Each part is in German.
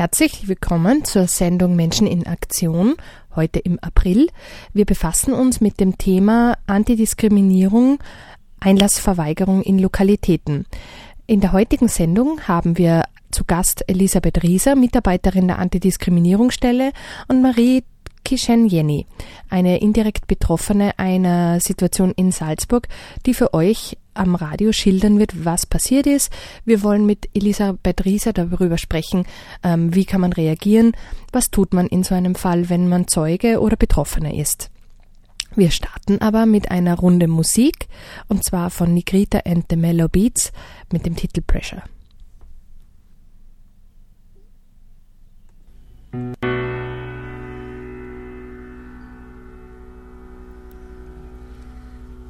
Herzlich willkommen zur Sendung Menschen in Aktion, heute im April. Wir befassen uns mit dem Thema Antidiskriminierung, Einlassverweigerung in Lokalitäten. In der heutigen Sendung haben wir zu Gast Elisabeth Rieser, Mitarbeiterin der Antidiskriminierungsstelle, und Marie Kishen Jenny, eine indirekt Betroffene einer Situation in Salzburg, die für euch am Radio schildern wird, was passiert ist. Wir wollen mit Elisabeth Rieser darüber sprechen, ähm, wie kann man reagieren, was tut man in so einem Fall, wenn man Zeuge oder Betroffener ist. Wir starten aber mit einer Runde Musik und zwar von Nigrita and the Mellow Beats mit dem Titel Pressure.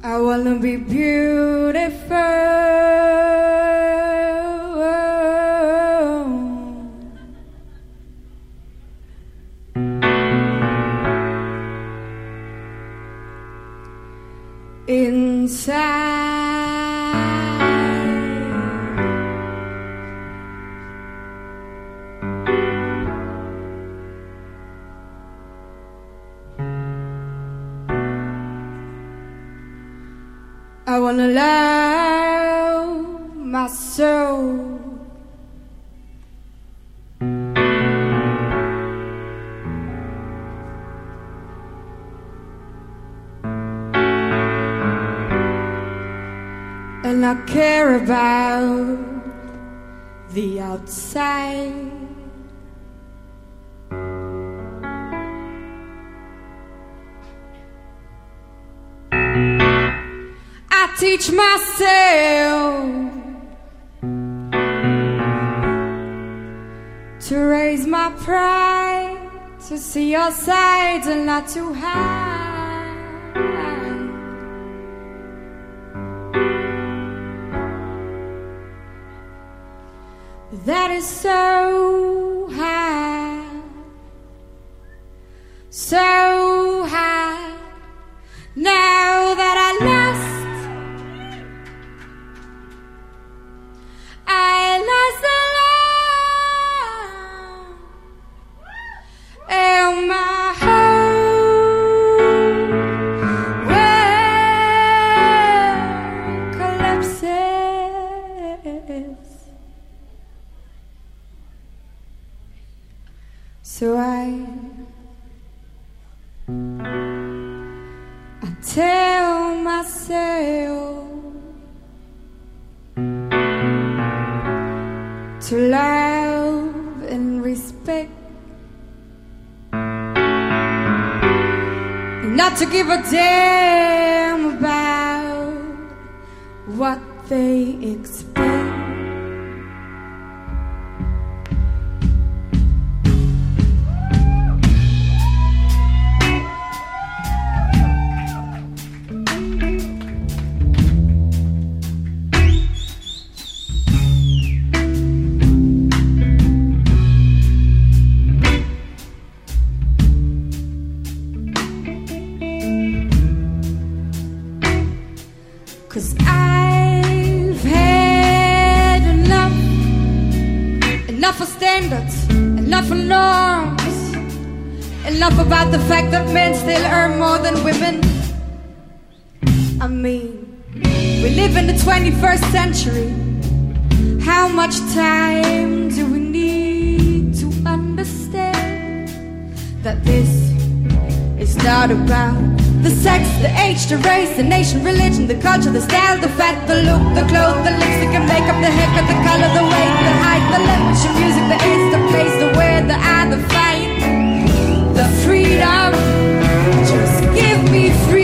I wanna be beautiful. I care about the outside. I teach myself to raise my pride, to see your sides and not to hide. That is so high, so So I. I tell myself to love and respect, not to give a damn about what they expect. Standards, enough norms, enough about the fact that men still earn more than women. I mean, we live in the 21st century. How much time do we need to understand that this is not about The sex, the age, the race, the nation, religion, the culture, the style, the fat, the look, the clothes, the lipstick and makeup, the haircut, the color, the weight, the height, the language, the music, the age, the place, the where, the eye, the fight, the freedom. Just give me freedom.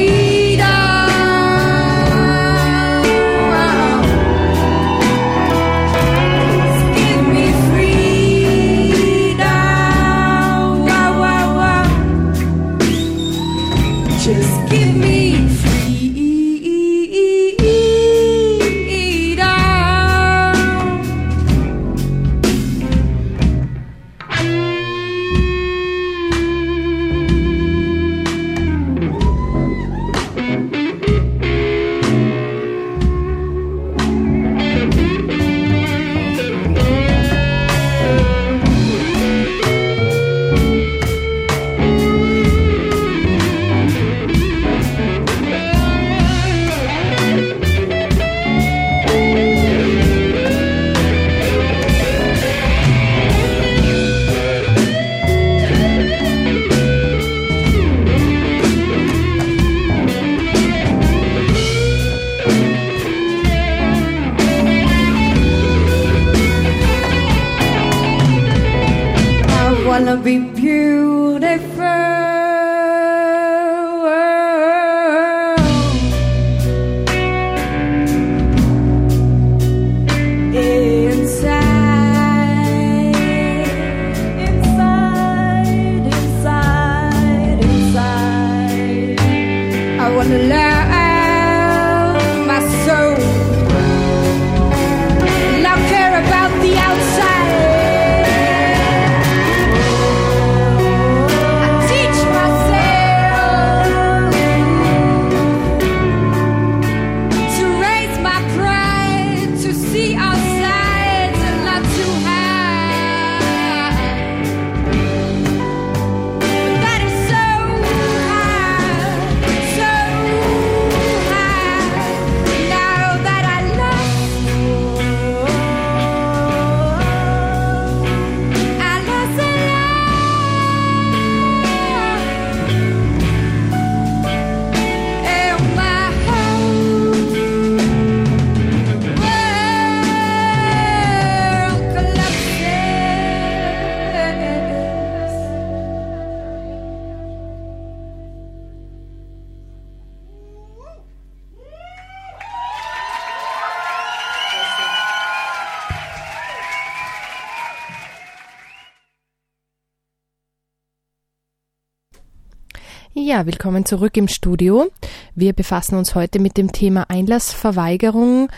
Ja, willkommen zurück im Studio. Wir befassen uns heute mit dem Thema Einlassverweigerung.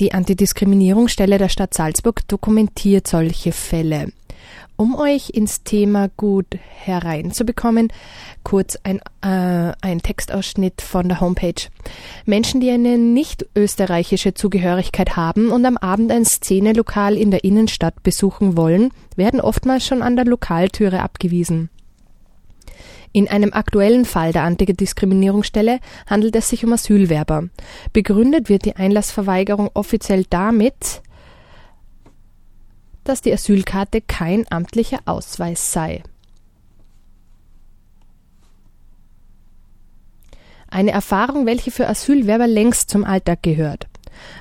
Die Antidiskriminierungsstelle der Stadt Salzburg dokumentiert solche Fälle. Um euch ins Thema gut hereinzubekommen, kurz ein, äh, ein Textausschnitt von der Homepage. Menschen, die eine nicht österreichische Zugehörigkeit haben und am Abend ein Szenelokal in der Innenstadt besuchen wollen, werden oftmals schon an der Lokaltüre abgewiesen. In einem aktuellen Fall der Antidiskriminierungsstelle handelt es sich um Asylwerber. Begründet wird die Einlassverweigerung offiziell damit, dass die Asylkarte kein amtlicher Ausweis sei. Eine Erfahrung, welche für Asylwerber längst zum Alltag gehört.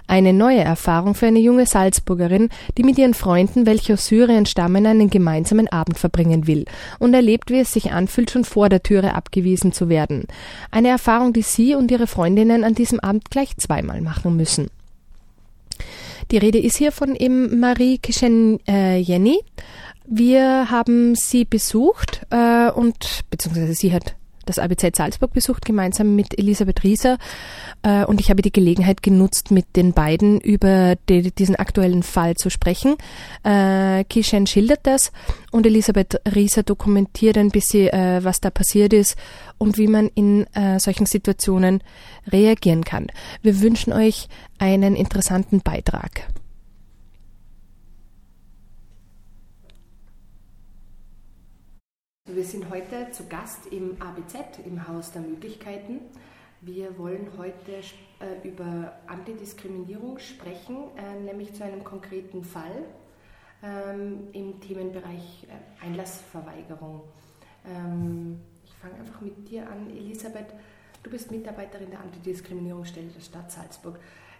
Eine neue Erfahrung für eine junge Salzburgerin, die mit ihren Freunden, welche aus Syrien stammen, einen gemeinsamen Abend verbringen will und erlebt, wie es sich anfühlt, schon vor der Türe abgewiesen zu werden. Eine Erfahrung, die sie und ihre Freundinnen an diesem Abend gleich zweimal machen müssen. Die Rede ist hier von eben Marie Kishen äh, Jenny. Wir haben sie besucht äh, und beziehungsweise sie hat das ABZ Salzburg besucht, gemeinsam mit Elisabeth Rieser. Äh, und ich habe die Gelegenheit genutzt, mit den beiden über die, diesen aktuellen Fall zu sprechen. Äh, Kishen schildert das und Elisabeth Rieser dokumentiert ein bisschen, äh, was da passiert ist und wie man in solchen Situationen reagieren kann. Wir wünschen euch einen interessanten Beitrag. Wir sind heute zu Gast im ABZ, im Haus der Möglichkeiten. Wir wollen heute äh, über Antidiskriminierung sprechen, äh, nämlich zu einem konkreten Fall ähm, im Themenbereich äh, Einlassverweigerung. Ähm, ich fange einfach mit dir an, Elisabeth. Du bist Mitarbeiterin der Antidiskriminierungsstelle der Stadt Salzburg.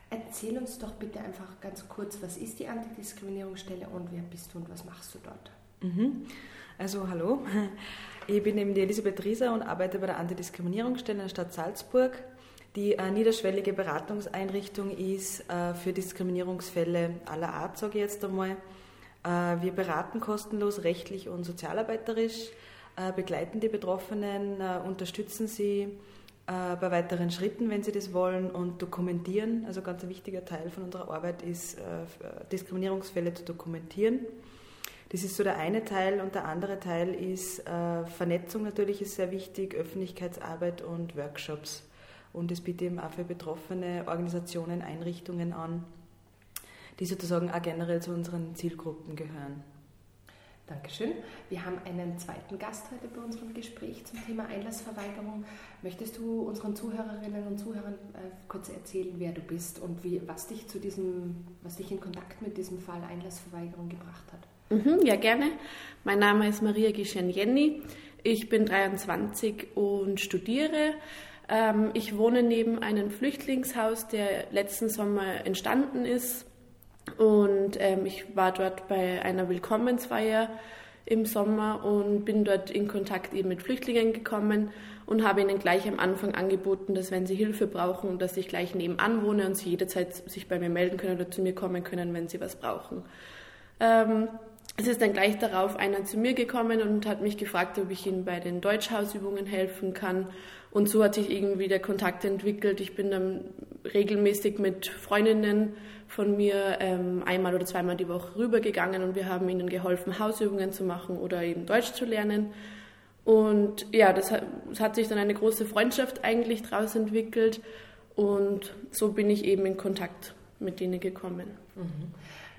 Erzähl uns doch bitte einfach ganz kurz, was ist die Antidiskriminierungsstelle und wer bist du und was machst du dort? Mhm. Also hallo, ich bin eben die Elisabeth Rieser und arbeite bei der Antidiskriminierungsstelle der Stadt Salzburg, die eine niederschwellige Beratungseinrichtung ist äh, für Diskriminierungsfälle aller Art, sage ich jetzt einmal. Äh, wir beraten kostenlos rechtlich und sozialarbeiterisch, äh, begleiten die Betroffenen, unterstützen sie bei weiteren Schritten, wenn sie das wollen, und dokumentieren. Also ganz ein wichtiger Teil von unserer Arbeit ist, Diskriminierungsfälle zu dokumentieren. Das ist so der eine Teil und der andere Teil ist äh, Vernetzung natürlich ist sehr wichtig, Öffentlichkeitsarbeit und Workshops. Und es bietet eben auch für betroffene Organisationen, Einrichtungen an, die sozusagen auch generell zu unseren Zielgruppen gehören. Dankeschön. Wir haben einen zweiten Gast heute bei unserem Gespräch zum Thema Einlassverweigerung. Möchtest du unseren Zuhörerinnen und Zuhörern äh, kurz erzählen, wer du bist und wie, was dich zu diesem, was dich in Kontakt mit diesem Fall Einlassverweigerung gebracht hat? Mhm, ja, gerne. Mein Name ist Maria Gischen-Jenny. Ich bin 23 und studiere. Ähm, ich wohne neben einem Flüchtlingshaus, der letzten Sommer entstanden ist. Und ähm, ich war dort bei einer Willkommensfeier im Sommer und bin dort in Kontakt eben mit Flüchtlingen gekommen und habe ihnen gleich am Anfang angeboten, dass wenn sie Hilfe brauchen, dass ich gleich nebenan wohne und sie jederzeit sich bei mir melden können oder zu mir kommen können, wenn sie was brauchen. Ähm, es ist dann gleich darauf einer zu mir gekommen und hat mich gefragt, ob ich ihm bei den Deutschhausübungen helfen kann. Und so hat sich irgendwie der Kontakt entwickelt. Ich bin dann regelmäßig mit Freundinnen von mir ähm, einmal oder zweimal die Woche rübergegangen und wir haben ihnen geholfen, Hausübungen zu machen oder eben Deutsch zu lernen. Und ja, das hat, das hat sich dann eine große Freundschaft eigentlich daraus entwickelt und so bin ich eben in Kontakt mit denen gekommen. Mhm.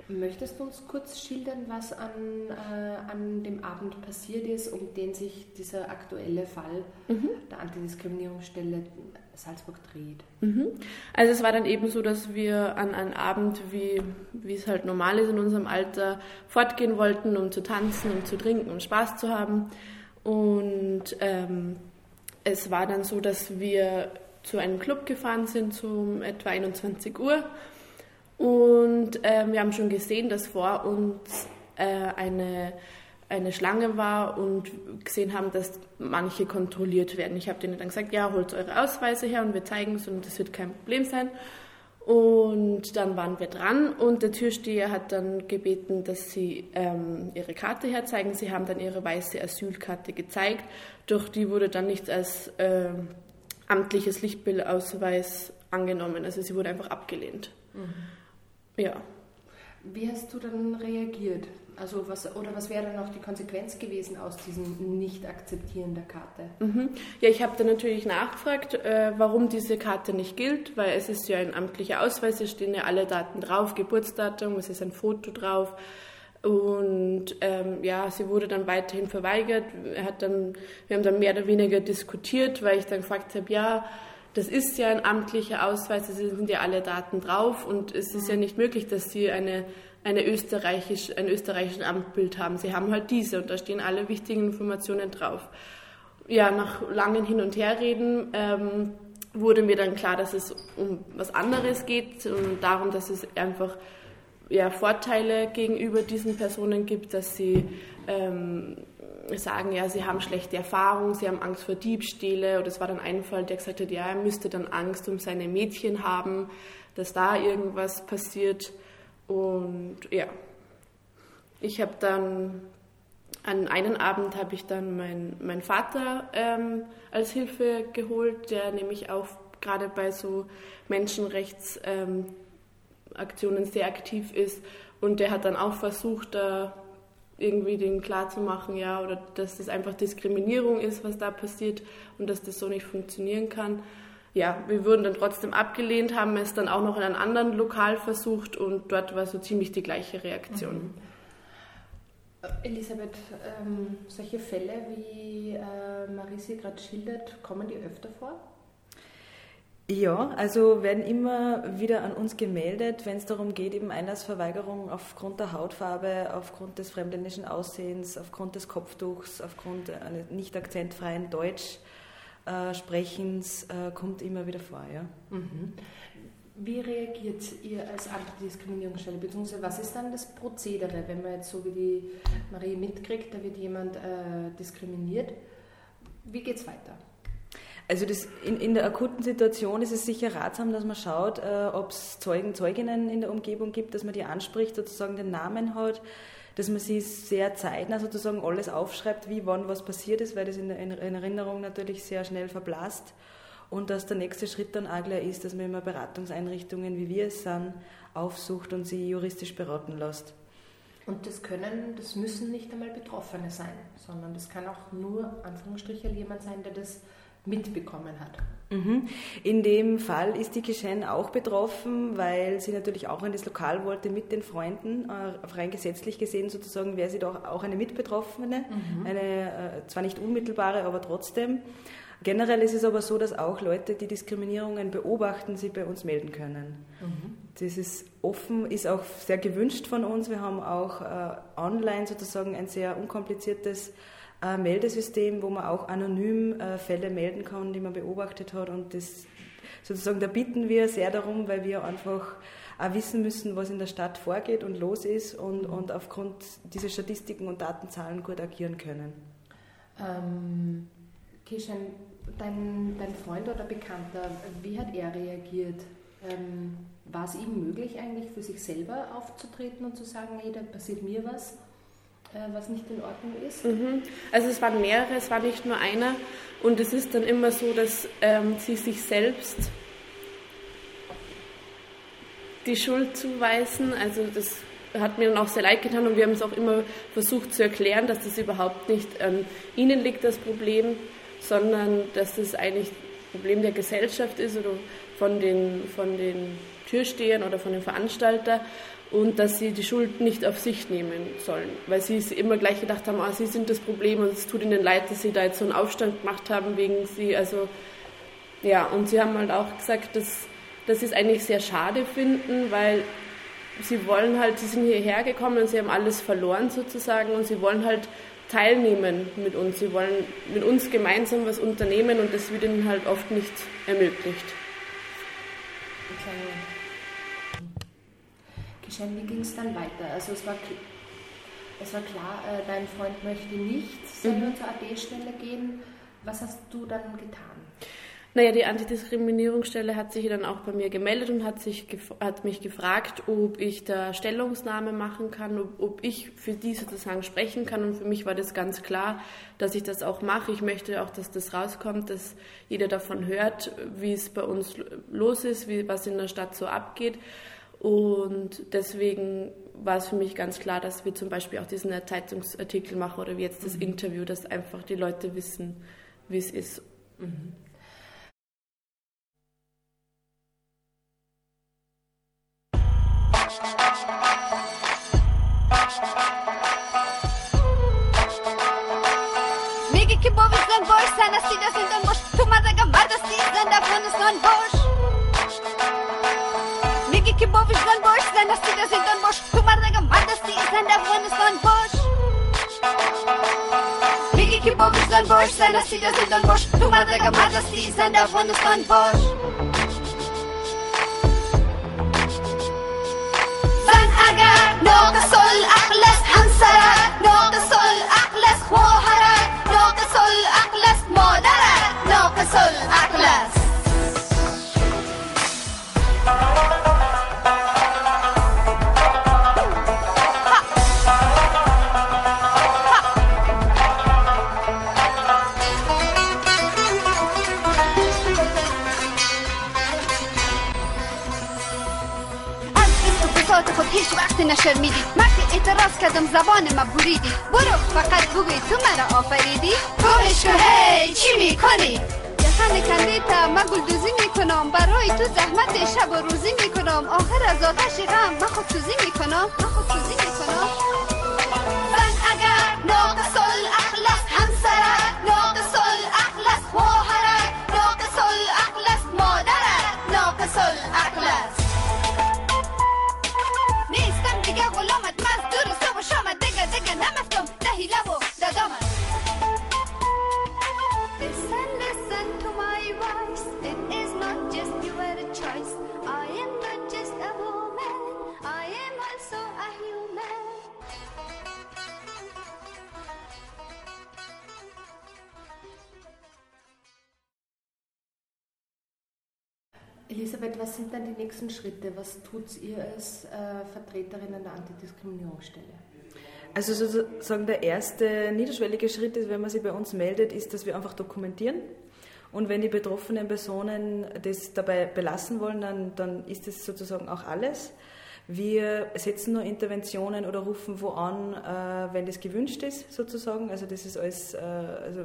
Möchtest du uns kurz schildern, was an, äh, an dem Abend passiert ist, um den sich dieser aktuelle Fall mhm. der Antidiskriminierungsstelle Salzburg dreht? Mhm. Also es war dann eben so, dass wir an einem Abend, wie, wie es halt normal ist in unserem Alter, fortgehen wollten, um zu tanzen, um zu trinken, um Spaß zu haben. Und ähm, es war dann so, dass wir zu einem Club gefahren sind, um etwa 21 Uhr und äh, wir haben schon gesehen, dass vor uns äh, eine, eine Schlange war und gesehen haben, dass manche kontrolliert werden. Ich habe denen dann gesagt, ja, holt eure Ausweise her und wir zeigen es und das wird kein Problem sein. Und dann waren wir dran und der Türsteher hat dann gebeten, dass sie ähm, ihre Karte herzeigen. Sie haben dann ihre weiße Asylkarte gezeigt, doch die wurde dann nicht als äh, amtliches Lichtbildausweis angenommen. Also sie wurde einfach abgelehnt. Mhm. Ja. Wie hast du dann reagiert? Also was, oder was wäre dann auch die Konsequenz gewesen aus diesem Nicht-Akzeptieren der Karte? Mhm. Ja, ich habe dann natürlich nachgefragt, äh, warum diese Karte nicht gilt, weil es ist ja ein amtlicher Ausweis, es stehen ja alle Daten drauf, Geburtsdatum, es ist ein Foto drauf. Und ähm, ja, sie wurde dann weiterhin verweigert. Er hat dann, wir haben dann mehr oder weniger diskutiert, weil ich dann gefragt habe, ja, das ist ja ein amtlicher Ausweis, es sind ja alle Daten drauf und es ist ja nicht möglich, dass Sie eine, eine österreichisch, ein österreichisches Amtbild haben. Sie haben halt diese und da stehen alle wichtigen Informationen drauf. Ja, nach langen Hin- und Herreden ähm, wurde mir dann klar, dass es um was anderes geht und darum, dass es einfach ja, Vorteile gegenüber diesen Personen gibt, dass sie ähm, sagen, ja, sie haben schlechte Erfahrungen, sie haben Angst vor Diebstähle. Oder es war dann ein Fall, der gesagt hat, ja, er müsste dann Angst um seine Mädchen haben, dass da irgendwas passiert. Und ja, ich habe dann an einem Abend habe ich dann meinen mein Vater ähm, als Hilfe geholt, der nämlich auch gerade bei so Menschenrechtsaktionen ähm, sehr aktiv ist. Und der hat dann auch versucht, da irgendwie denen klarzumachen, ja, oder dass das einfach Diskriminierung ist, was da passiert und dass das so nicht funktionieren kann. Ja, wir wurden dann trotzdem abgelehnt, haben es dann auch noch in einem anderen Lokal versucht und dort war so ziemlich die gleiche Reaktion. Mhm. Elisabeth, ähm, solche Fälle, wie äh, Marisi gerade schildert, kommen die öfter vor? Ja, also werden immer wieder an uns gemeldet, wenn es darum geht, eben Einlassverweigerung aufgrund der Hautfarbe, aufgrund des fremdländischen Aussehens, aufgrund des Kopftuchs, aufgrund eines nicht akzentfreien Deutsch. äh, äh, kommt immer wieder vor. Ja. Mhm. Wie reagiert ihr als Antidiskriminierungsstelle, beziehungsweise was ist dann das Prozedere, wenn man jetzt so wie die Marie mitkriegt, da wird jemand äh, diskriminiert? Wie geht es weiter? Also das, in, in, der akuten Situation ist es sicher ratsam, dass man schaut, äh, ob es Zeugen, Zeuginnen in der Umgebung gibt, dass man die anspricht, sozusagen den Namen hat, dass man sie sehr zeitnah sozusagen alles aufschreibt, wie wann was passiert ist, weil das in, in, in Erinnerung natürlich sehr schnell verblasst. Und dass der nächste Schritt dann auch gleich ist, dass man immer Beratungseinrichtungen, wie wir es sind, aufsucht und sie juristisch beraten lässt. Und das können, das müssen nicht einmal Betroffene sein, sondern das kann auch nur, Anführungsstrichen, jemand sein, der das mitbekommen hat. Mhm. In dem Fall ist die Geschehen auch betroffen, weil sie natürlich auch in das Lokal wollte mit den Freunden. Äh, rein gesetzlich gesehen sozusagen wäre sie doch auch eine Mitbetroffene, mhm. eine äh, zwar nicht unmittelbare, aber trotzdem. Generell ist es aber so, dass auch Leute, die Diskriminierungen beobachten, sie bei uns melden können. Mhm. Das ist offen, ist auch sehr gewünscht von uns. Wir haben auch äh, online sozusagen ein sehr unkompliziertes äh, Meldesystem, wo man auch anonym äh, Fälle melden kann, die man beobachtet hat. Und das sozusagen, da bitten wir sehr darum, weil wir einfach auch wissen müssen, was in der Stadt vorgeht und los ist und, und aufgrund dieser Statistiken und Datenzahlen gut agieren können. Ähm, Kishan, dein, dein Freund oder Bekannter, wie hat er reagiert? Ähm, war es ihm möglich eigentlich für sich selber aufzutreten und zu sagen, hey, da passiert mir was? Äh, was nicht in Ordnung ist? Mhm. Also es waren mehrere, es war nicht nur einer. Und es ist dann immer so, dass ähm, sie sich selbst die Schuld zuweisen. Also das hat mir dann auch sehr leid getan und wir haben es auch immer versucht zu erklären, dass das überhaupt nicht an ihnen liegt, das Problem, sondern dass das eigentlich ein Problem der Gesellschaft ist oder von den, von den Türstehern oder von den Veranstaltern und dass sie die Schuld nicht auf sich nehmen sollen, weil sie immer gleich gedacht haben, ah, sie sind das Problem und es tut ihnen leid, dass sie da jetzt so einen Aufstand gemacht haben wegen sie, also ja, und sie haben halt auch gesagt, dass, dass sie es eigentlich sehr schade finden, weil sie wollen halt, sie sind hierher gekommen und sie haben alles verloren sozusagen und sie wollen halt teilnehmen mit uns, sie wollen mit uns gemeinsam was unternehmen und das wird ihnen halt oft nicht ermöglicht. Okay. Geschehen, wie ging es dann weiter? Also es war, es war klar, äh, dein Freund möchte nicht selber mhm. zur AD-Stelle gehen. Was hast du dann getan? Naja, die Antidiskriminierungsstelle hat sich dann auch bei mir gemeldet und hat, sich, hat mich gefragt, ob ich da Stellungnahme machen kann, ob, ob ich für die sozusagen sprechen kann. Und für mich war das ganz klar, dass ich das auch mache. Ich möchte auch, dass das rauskommt, dass jeder davon hört, wie es bei uns los ist, wie, was in der Stadt so abgeht. Und deswegen war es für mich ganz klar, dass wir zum Beispiel auch diesen Zeitungsartikel machen oder wie jetzt das mhm. Interview, dass einfach die Leute wissen, wie es ist. Mhm. Migi kibovis gon bosh, sana sida sin gon bosh, tu madaga mardas ti zanda bonus Wielki Bowisz Don Bosch, dla nas teraz jest Don Bosch Humarnego Madness i Islanda w one jest Don Bosch Wielki Kibowisz Don Bosch, dla nas teraz jest Don Bosch Humarnego Madness i Islanda w one jest Don Bosch نوت صل أقلس حنسرة نوت صل أقلس خوهرة نوت صل أقلس مودرة نوت صل أقلس نشرمیدی وقتی اعتراض کردم زبان ما بریدی. برو فقط بگوی تو مرا آفریدی. گوش که هی چی می‌کنی؟ یخن کنده تا من گلدوزی می‌کنم. برای تو زحمت شب و روزی می‌کنم. آخر از آتش غم من خود توزی می‌کنم. من خود توزی می‌کنم. Nächsten Schritte? Was tut ihr als äh, Vertreterin der Antidiskriminierungsstelle? Also sozusagen der erste niederschwellige Schritt ist, wenn man sich bei uns meldet, ist, dass wir einfach dokumentieren. Und wenn die betroffenen Personen das dabei belassen wollen, dann, dann ist das sozusagen auch alles. Wir setzen nur Interventionen oder rufen wo an, äh, wenn das gewünscht ist, sozusagen. Also das ist alles, äh, also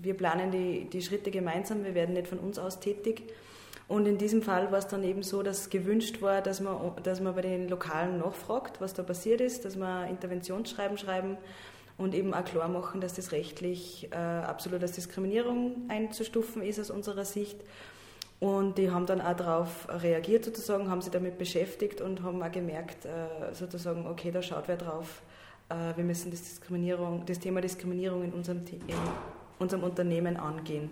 wir planen die, die Schritte gemeinsam, wir werden nicht von uns aus tätig. Und in diesem Fall war es dann eben so, dass gewünscht war, dass man, dass man bei den Lokalen nachfragt, was da passiert ist, dass man Interventionsschreiben schreiben und eben auch klar machen, dass das rechtlich äh, absolut als Diskriminierung einzustufen ist aus unserer Sicht. Und die haben dann auch darauf reagiert sozusagen, haben sich damit beschäftigt und haben auch gemerkt, äh, sozusagen, okay, da schaut wer drauf, äh, wir müssen das, Diskriminierung, das Thema Diskriminierung in unserem, in unserem Unternehmen angehen.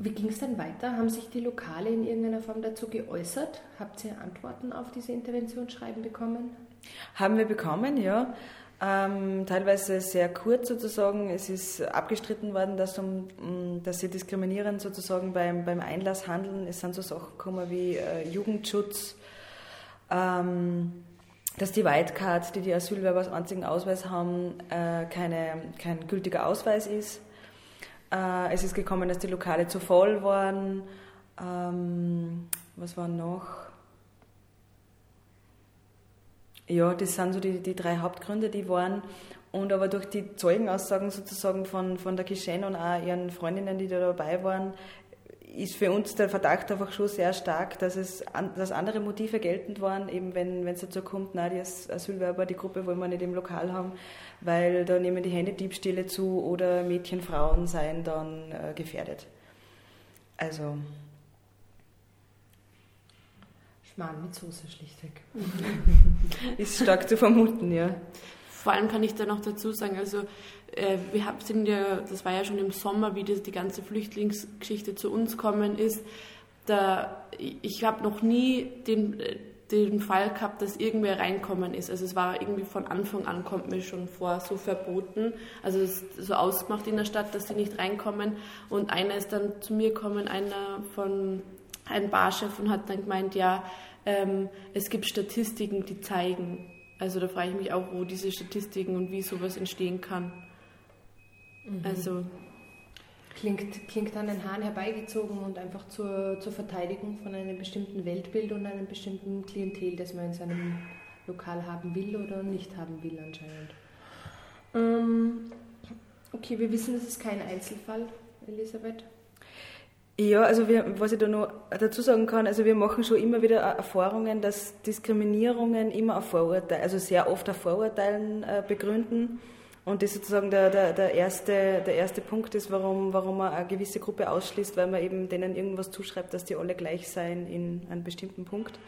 Wie ging es dann weiter? Haben sich die Lokale in irgendeiner Form dazu geäußert? Habt ihr Antworten auf diese Interventionsschreiben bekommen? Haben wir bekommen, ja. Ähm, teilweise sehr kurz sozusagen. Es ist abgestritten worden, dass, um, mm, dass sie diskriminierend sozusagen beim, beim Einlass handeln. Es sind so Sachen gekommen wie äh, Jugendschutz, ähm, dass die Whitecard, die die Asylwerber als einzigen Ausweis haben, äh, keine, kein gültiger Ausweis ist. Äh, es ist gekommen, dass die Lokale zu voll waren. Ähm, was war noch? Ja, das sind so die, die drei Hauptgründe, die waren. Und aber durch die Zeugenaussagen sozusagen von, von der Kishen und auch ihren Freundinnen, die da dabei waren, ist für uns der Verdacht einfach schon sehr stark, dass es dass andere Motive geltend waren, eben wenn es dazu kommt, na, die Asylwerber, die Gruppe wollen wir nicht im Lokal haben, weil da nehmen die Hände Diebstähle zu oder Mädchen, Frauen seien dann äh, gefährdet. Also. Schmarrn mit Soße schlichtweg. ist stark zu vermuten, ja. Vor allem kann ich da noch dazu sagen, also äh, wir sind ja, das war ja schon im Sommer, wie das, die ganze Flüchtlingsgeschichte zu uns kommen ist. Da, ich habe noch nie den, äh, den Fall gehabt, dass irgendwer reinkommen ist. Also es war irgendwie von Anfang an, kommt mir schon vor, so verboten. Also es ist so ausgemacht in der Stadt, dass sie nicht reinkommen. Und einer ist dann zu mir gekommen, einer von ein Barchef und hat dann gemeint, ja, ähm, es gibt Statistiken, die zeigen. Also da frage ich mich auch, wo diese Statistiken und wie sowas entstehen kann. Mhm. Also klingt, klingt an den Haaren herbeigezogen und einfach zur, zur Verteidigung von einem bestimmten Weltbild und einem bestimmten Klientel, das man in seinem Lokal haben will oder nicht haben will anscheinend. Ähm, okay, wir wissen, das ist kein Einzelfall, Elisabeth. Ja, also wir, was ich da noch dazu sagen kann, also wir machen schon immer wieder Erfahrungen, dass Diskriminierungen immer auf Vorurteilen, also sehr oft auf Vorurteilen äh, begründen. Und das sozusagen der, der, der, erste, der erste Punkt ist, warum, warum man eine gewisse Gruppe ausschließt, weil man eben denen irgendwas zuschreibt, dass die alle gleich seien in einem bestimmten Punkt.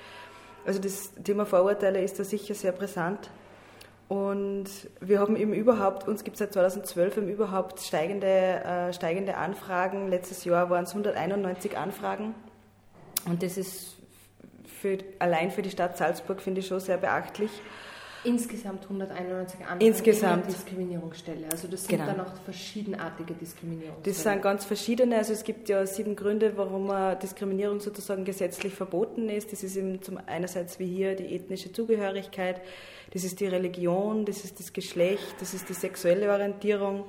Also das Thema Vorurteile ist da sicher sehr brisant. Und wir haben eben überhaupt, uns gibt es seit 2012 eben überhaupt steigende, äh, steigende Anfragen. Letztes Jahr waren es 191 Anfragen. Und das ist für, allein für die Stadt Salzburg, finde ich, schon sehr beachtlich. Insgesamt 191 Anfragen Insgesamt. Diskriminierungsstelle. Also das sind genau. dann auch verschiedenartige Diskriminierungen. Das sind ganz verschiedene. Also es gibt ja sieben Gründe, warum Diskriminierung sozusagen gesetzlich verboten ist. Das ist eben zum einerseits wie hier die ethnische Zugehörigkeit, das ist die Religion, das ist das Geschlecht, das ist die sexuelle Orientierung,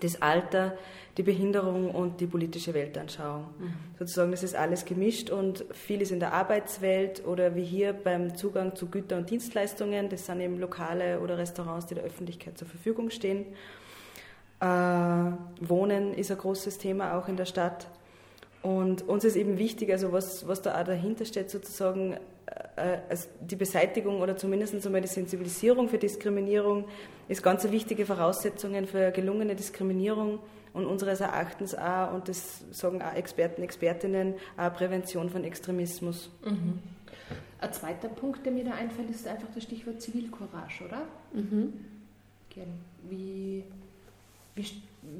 das Alter, die Behinderung und die politische Weltanschauung. Mhm. Sozusagen, das ist alles gemischt und viel ist in der Arbeitswelt oder wie hier beim Zugang zu Güter- und Dienstleistungen. Das sind eben Lokale oder Restaurants, die der Öffentlichkeit zur Verfügung stehen. Äh, Wohnen ist ein großes Thema auch in der Stadt. Und uns ist eben wichtig, also was, was da auch dahinter steht, sozusagen äh, also die Beseitigung oder zumindest einmal die Sensibilisierung für Diskriminierung ist ganz wichtige Voraussetzung für gelungene Diskriminierung und unseres Erachtens auch, und das sagen auch Experten, Expertinnen, auch Prävention von Extremismus. Mhm. Ein zweiter Punkt, der mir da einfällt, ist einfach das Stichwort Zivilcourage, oder? Mhm. Wie, wie,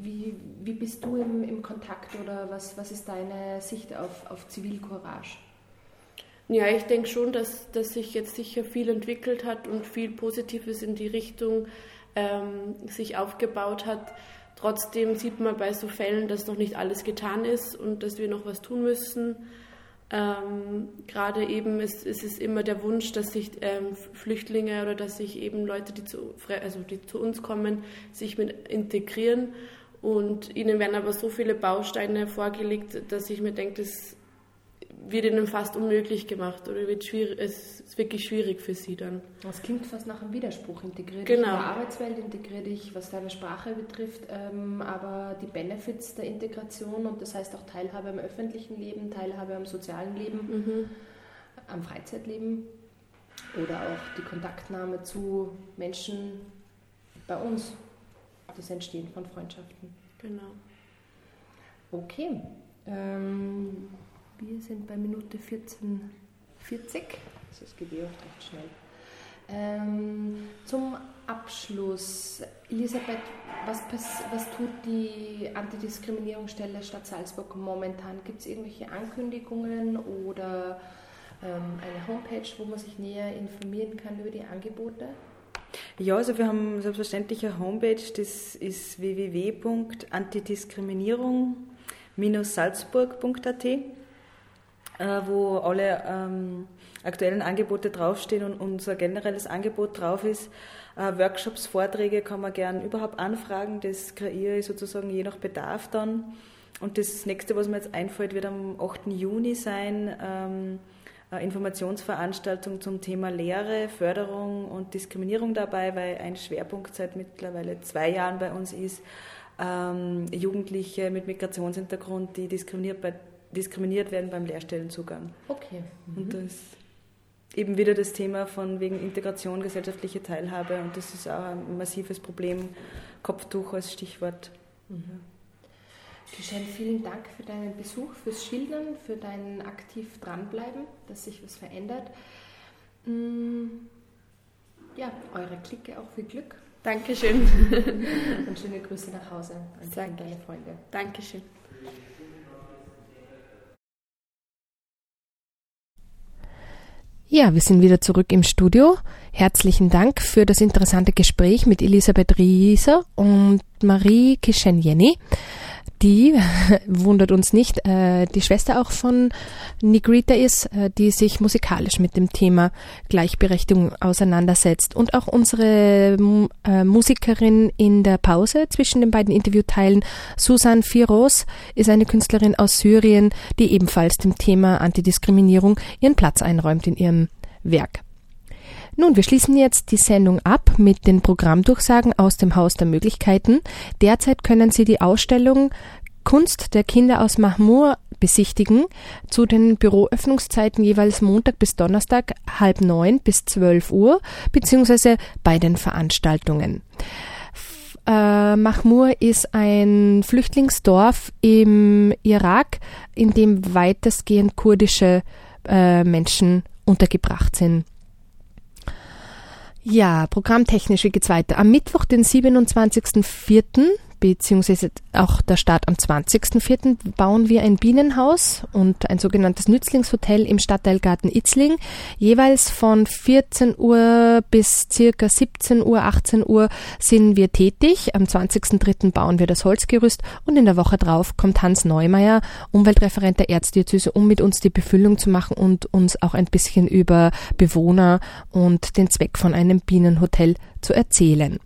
wie, wie bist du im, im Kontakt oder was, was ist deine Sicht auf, auf Zivilcourage? Ja, ich denke schon, dass, dass sich jetzt sicher viel entwickelt hat und viel Positives in die Richtung ähm, sich aufgebaut hat. Trotzdem sieht man bei so Fällen, dass noch nicht alles getan ist und dass wir noch was tun müssen. Ähm, Gerade eben ist, ist, es immer der Wunsch, dass sich ähm, Flüchtlinge oder dass sich eben Leute, die zu, also die zu uns kommen, sich mit integrieren. Und ihnen werden aber so viele Bausteine vorgelegt, dass ich mir denke, das wird ihnen fast unmöglich gemacht oder wird schwierig, es ist wirklich schwierig für sie dann. Das klingt fast nach einem Widerspruch. Integriert genau. dich in der Arbeitswelt, integriert dich, was deine Sprache betrifft, ähm, aber die Benefits der Integration und das heißt auch Teilhabe am öffentlichen Leben, Teilhabe am sozialen Leben, mhm. am Freizeitleben oder auch die Kontaktnahme zu Menschen bei uns, das Entstehen von Freundschaften. Genau. Okay. Ähm, wir sind bei Minute 1440. Also es geht eh oft recht schnell. Ähm, zum Abschluss, Elisabeth, was, was tut die Antidiskriminierungsstelle Stadt Salzburg momentan? Gibt es irgendwelche Ankündigungen oder ähm, eine Homepage, wo man sich näher informieren kann über die Angebote? Ja, also wir haben selbstverständlich eine Homepage, das ist www.antidiskriminierung-salzburg.at. Äh, wo alle ähm, aktuellen Angebote draufstehen und unser generelles Angebot drauf ist. Äh, Workshops, Vorträge kann man gern überhaupt anfragen, das kreiere ich sozusagen je nach Bedarf dann. Und das nächste, was mir jetzt einfällt, wird am 8. Juni sein. Ähm, eine Informationsveranstaltung zum Thema Lehre, Förderung und Diskriminierung dabei, weil ein Schwerpunkt seit mittlerweile zwei Jahren bei uns ist, ähm, Jugendliche mit Migrationshintergrund, die diskriminiert bei diskriminiert werden beim Lehrstellenzugang. Okay. Mhm. Und das ist eben wieder das Thema von wegen Integration, gesellschaftliche Teilhabe und das ist auch ein massives Problem. Kopftuch als Stichwort. Mhm. Vielen Dank für deinen Besuch, fürs Schildern, für dein aktiv dranbleiben, dass sich was verändert. Mm, ja, eure Clique auch viel Glück. Dankeschön. Und schöne Grüße nach Hause an deine Freunde. Dankeschön. Ja, wir sind wieder zurück im Studio. Herzlichen Dank für das interessante Gespräch mit Elisabeth Rieser und Marie Kischenjeni die, wundert uns nicht, äh, die Schwester auch von Nigrita ist, äh, die sich musikalisch mit dem Thema Gleichberechtigung auseinandersetzt. Und auch unsere äh, Musikerin in der Pause zwischen den beiden Interviewteilen, Susan Firoz, ist eine Künstlerin aus Syrien, die ebenfalls dem Thema Antidiskriminierung ihren Platz einräumt in ihrem Werk. Nun, wir schließen jetzt die Sendung ab mit den Programmdurchsagen aus dem Haus der Möglichkeiten. Derzeit können Sie die Ausstellung Kunst der Kinder aus Mahmur besichtigen. Zu den Büroöffnungszeiten jeweils Montag bis Donnerstag halb neun bis zwölf Uhr, beziehungsweise bei den Veranstaltungen. Äh, Mahmur ist ein Flüchtlingsdorf im Irak, in dem weitestgehend kurdische äh, Menschen untergebracht sind. Ja, programmtechnisch, wie geht's weiter? Am Mittwoch, den 27.04., beziehungsweise auch der Start am 20.04. bauen wir ein Bienenhaus und ein sogenanntes Nützlingshotel im Stadtteilgarten Itzling. Jeweils von 14 Uhr bis circa 17 Uhr, 18 Uhr sind wir tätig. Am 20.03. bauen wir das Holzgerüst und in der Woche drauf kommt Hans Neumeier, Umweltreferent der Erzdiözese, um mit uns die Befüllung zu machen und uns auch ein bisschen über Bewohner und den Zweck von einem Bienenhotel zu erzählen.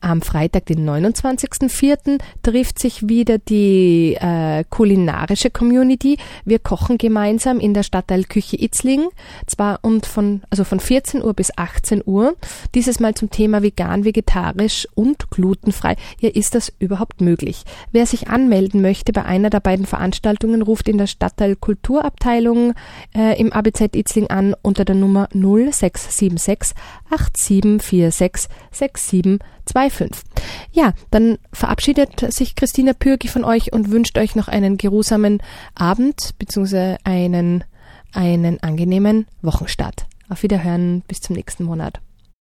Am Freitag, den 29.04., trifft sich wieder die äh, kulinarische Community. Wir kochen gemeinsam in der Stadtteilküche Itzling, zwar und von, also von 14 Uhr bis 18 Uhr. Dieses Mal zum Thema vegan, vegetarisch und glutenfrei. Ja, ist das überhaupt möglich? Wer sich anmelden möchte bei einer der beiden Veranstaltungen, ruft in der Stadtteil Kulturabteilung äh, im ABZ Itzling an unter der Nummer 0676 8746 6725. Ja, dann verabschiedet sich Christina Pürgi von euch und wünscht euch noch einen geruhsamen Abend bzw. einen, einen angenehmen Wochenstart. Auf Wiederhören, bis zum nächsten Monat.